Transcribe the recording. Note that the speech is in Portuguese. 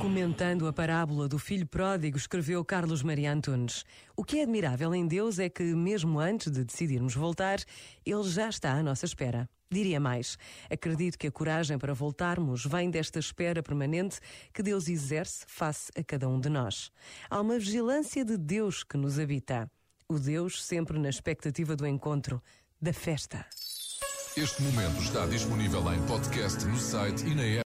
Comentando a parábola do filho pródigo, escreveu Carlos Maria Antunes. O que é admirável em Deus é que, mesmo antes de decidirmos voltar, Ele já está à nossa espera. Diria mais, acredito que a coragem para voltarmos vem desta espera permanente que Deus exerce face a cada um de nós. Há uma vigilância de Deus que nos habita. O Deus sempre na expectativa do encontro, da festa. Este momento está disponível em podcast no site e na app.